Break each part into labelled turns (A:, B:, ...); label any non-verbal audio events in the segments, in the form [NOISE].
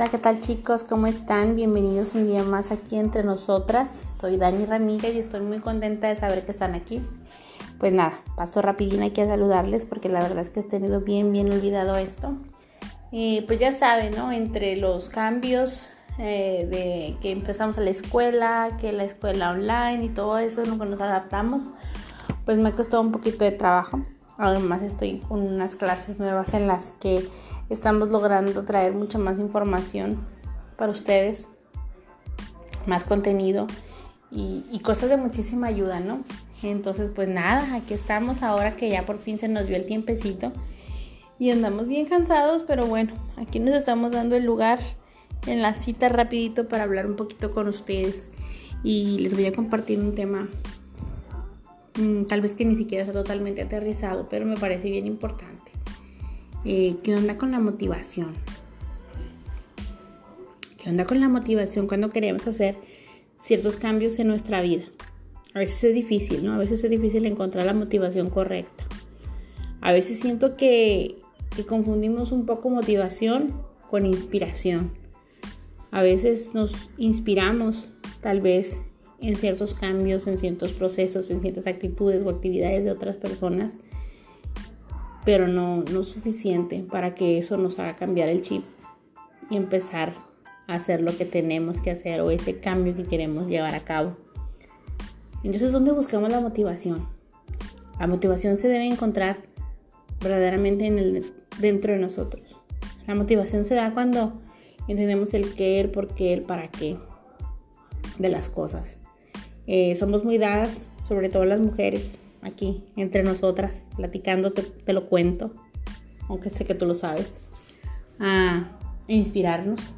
A: Hola, ¿qué tal chicos? ¿Cómo están? Bienvenidos un día más aquí entre nosotras. Soy Dani Ramírez y estoy muy contenta de saber que están aquí. Pues nada, paso rapidín aquí a saludarles porque la verdad es que he tenido bien, bien olvidado esto. Eh, pues ya saben, ¿no? Entre los cambios eh, de que empezamos a la escuela, que la escuela online y todo eso, en que nos adaptamos, pues me ha costado un poquito de trabajo. Además estoy con unas clases nuevas en las que estamos logrando traer mucha más información para ustedes, más contenido y, cosas de muchísima ayuda, ¿no? Entonces, pues nada, aquí estamos ahora que ya por fin se nos dio el tiempecito y andamos bien cansados, pero bueno, aquí nos estamos dando el lugar en la cita rapidito para hablar un poquito con ustedes y les voy a compartir un tema mm, tal vez que ni siquiera está totalmente aterrizado, pero me parece bien importante. Eh, ¿Qué onda con la motivación? ¿Qué onda con la motivación cuando queremos hacer ciertos cambios en nuestra vida? A veces es difícil, ¿no? A veces es difícil encontrar la motivación correcta. A veces siento que, que confundimos un poco motivación con inspiración. A veces nos inspiramos tal vez en ciertos cambios, en ciertos procesos, en ciertas actitudes o actividades de otras personas pero no, no suficiente para que eso nos haga cambiar el chip y empezar a hacer lo que tenemos que hacer o ese cambio que queremos llevar a cabo. Entonces, ¿dónde buscamos la motivación? La motivación se debe encontrar verdaderamente dentro de nosotros. La motivación se da cuando entendemos el qué, el por qué, el para qué de las cosas. Eh, somos muy dadas, sobre todo las mujeres, aquí entre nosotras, platicando, te, lo cuento, aunque sé que tú lo sabes, a inspirarnos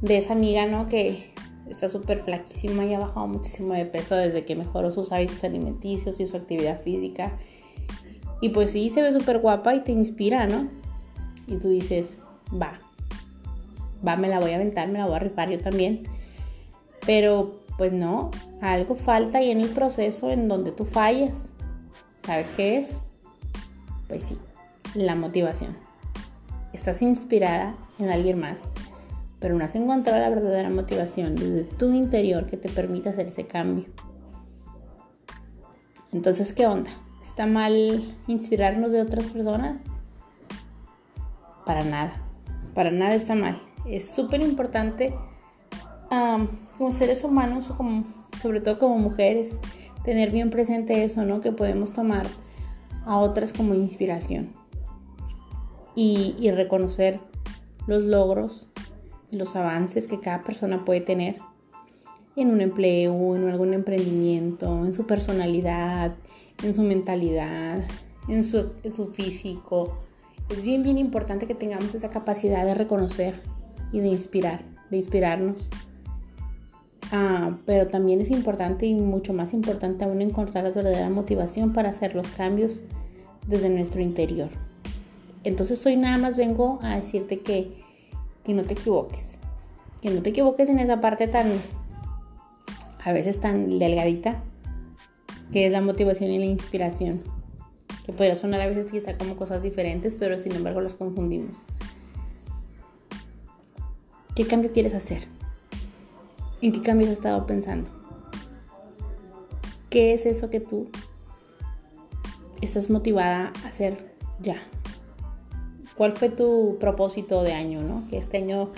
A: de esa amiga, ¿no? Que está súper flaquísima y ha bajado muchísimo de peso desde que mejoró sus hábitos alimenticios y su actividad física. Y pues sí, se ve súper guapa y te inspira, ¿no? Y tú dices, va, va, me la voy a aventar, me la voy a rifar yo también. Pero pues no, algo falta ahí en el proceso en donde tú fallas. ¿Sabes qué es? Pues sí, la motivación. Estás inspirada en alguien más, pero no has encontrado la verdadera motivación desde tu interior que te permita hacer ese cambio. Entonces, ¿qué onda? ¿Está mal inspirarnos de otras personas? Para nada, para nada está mal. Es súper importante como seres humanos, como, sobre todo como mujeres, tener bien presente eso, ¿no? Que podemos tomar a otras como inspiración y, y reconocer los logros los avances que cada persona puede tener en un empleo, en algún emprendimiento, en su personalidad, en su mentalidad, en su, en su físico. Es bien, bien importante que tengamos esa capacidad de reconocer y de inspirar, de inspirarnos Ah, pero también es importante y mucho más importante aún encontrar la verdadera motivación para hacer los cambios desde nuestro interior. Entonces hoy nada más vengo a decirte que, que no te equivoques, que no te equivoques en esa parte tan, a veces tan delgadita, que es la motivación y la inspiración, que podría sonar a veces quizá como cosas diferentes, pero sin embargo las confundimos. ¿Qué cambio quieres hacer? ¿En qué cambios has estado pensando? ¿Qué es eso que tú estás motivada a hacer ya? ¿Cuál fue tu propósito de año, no? Que este año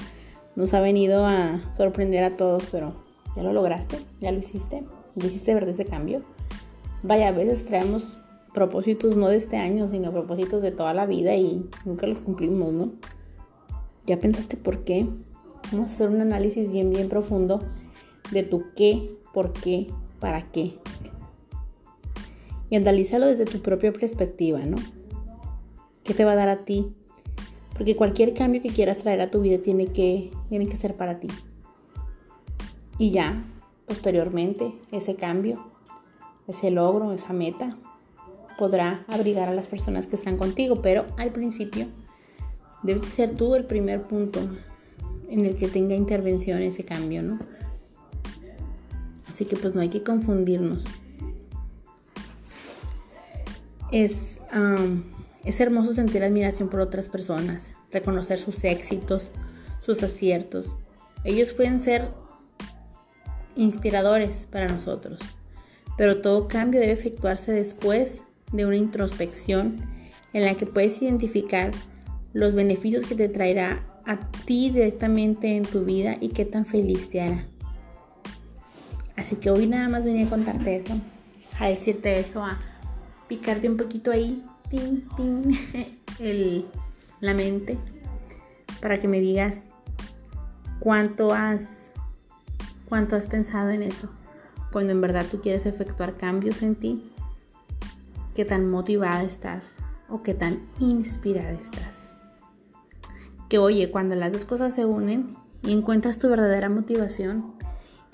A: nos ha venido a sorprender a todos, pero ya lo lograste, ya lo hiciste, ya hiciste ver ese cambio. Vaya, a veces traemos propósitos no de este año, sino propósitos de toda la vida y nunca los cumplimos, ¿no? ¿Ya pensaste por qué? Vamos a hacer un análisis bien, bien profundo de tu qué, por qué, para qué. Y analízalo desde tu propia perspectiva, ¿no? ¿Qué te va a dar a ti? Porque cualquier cambio que quieras traer a tu vida tiene que, tiene que ser para ti. Y ya, posteriormente, ese cambio, ese logro, esa meta, podrá abrigar a las personas que están contigo, pero al principio debes ser tú el primer punto en el que tenga intervención ese cambio, ¿no? Así que pues no hay que confundirnos. Es, es hermoso sentir admiración por otras personas, reconocer sus éxitos, sus aciertos. Ellos pueden ser inspiradores para nosotros, pero todo cambio debe efectuarse después de una introspección en la que puedes identificar los beneficios que te traerá a ti directamente en tu vida y qué tan feliz te hará. Así que hoy nada más venía a contarte eso, a decirte eso, a picarte un poquito ahí, tin, tin, [LAUGHS] el, la mente, para que me digas cuánto has, cuánto has pensado en eso. Cuando en verdad tú quieres efectuar cambios en ti, qué tan motivada estás o qué tan inspirada estás. Que oye, cuando las dos cosas se unen y encuentras tu verdadera motivación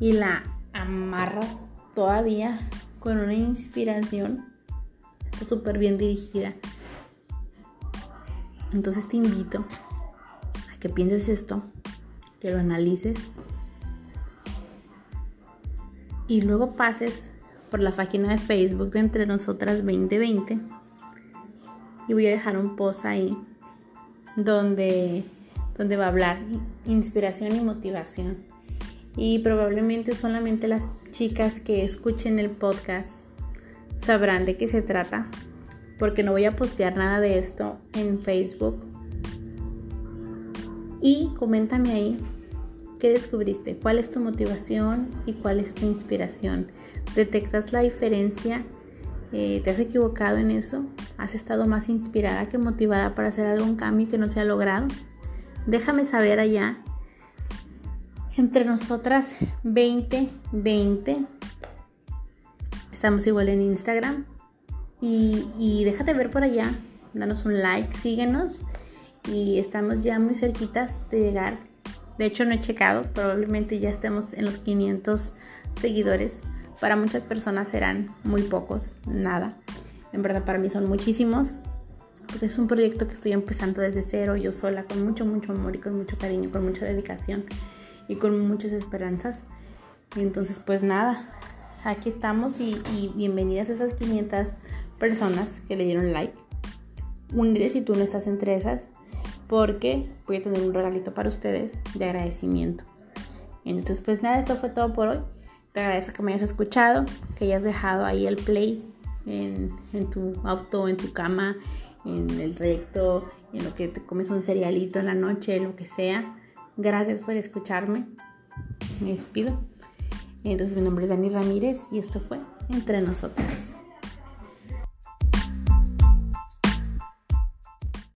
A: y la amarras todavía con una inspiración, está súper bien dirigida. Entonces te invito a que pienses esto, que lo analices y luego pases por la página de Facebook de Entre Nosotras 2020 y voy a dejar un post ahí donde, donde va a hablar inspiración y motivación. Y probablemente solamente las chicas que escuchen el podcast sabrán de qué se trata, porque no voy a postear nada de esto en Facebook. Y coméntame ahí qué descubriste, cuál es tu motivación y cuál es tu inspiración. ¿Detectas la diferencia? Eh, ¿Te has equivocado en eso? ¿Has estado más inspirada que motivada para hacer algún cambio que no se ha logrado? Déjame saber allá. Entre nosotras 2020. Estamos igual en Instagram. Y, y déjate ver por allá. Danos un like, síguenos. Y estamos ya muy cerquitas de llegar. De hecho no he checado. Probablemente ya estemos en los 500 seguidores. Para muchas personas serán muy pocos, nada. En verdad para mí son muchísimos. Porque es un proyecto que estoy empezando desde cero, yo sola, con mucho, mucho amor y con mucho cariño, con mucha dedicación y con muchas esperanzas. Y entonces pues nada, aquí estamos y, bienvenidas a esas 500 personas que le dieron like. Únete si tú no estás entre esas, porque voy a tener un regalito para ustedes de agradecimiento. Entonces pues nada, esto fue todo por hoy. Te agradezco que me hayas escuchado, que hayas dejado ahí el play en, tu auto, en tu cama, en el trayecto, en lo que te comes un cerealito en la noche, lo que sea. Gracias por escucharme. Me despido. Entonces mi nombre es Dani Ramírez y esto fue Entre Nosotras.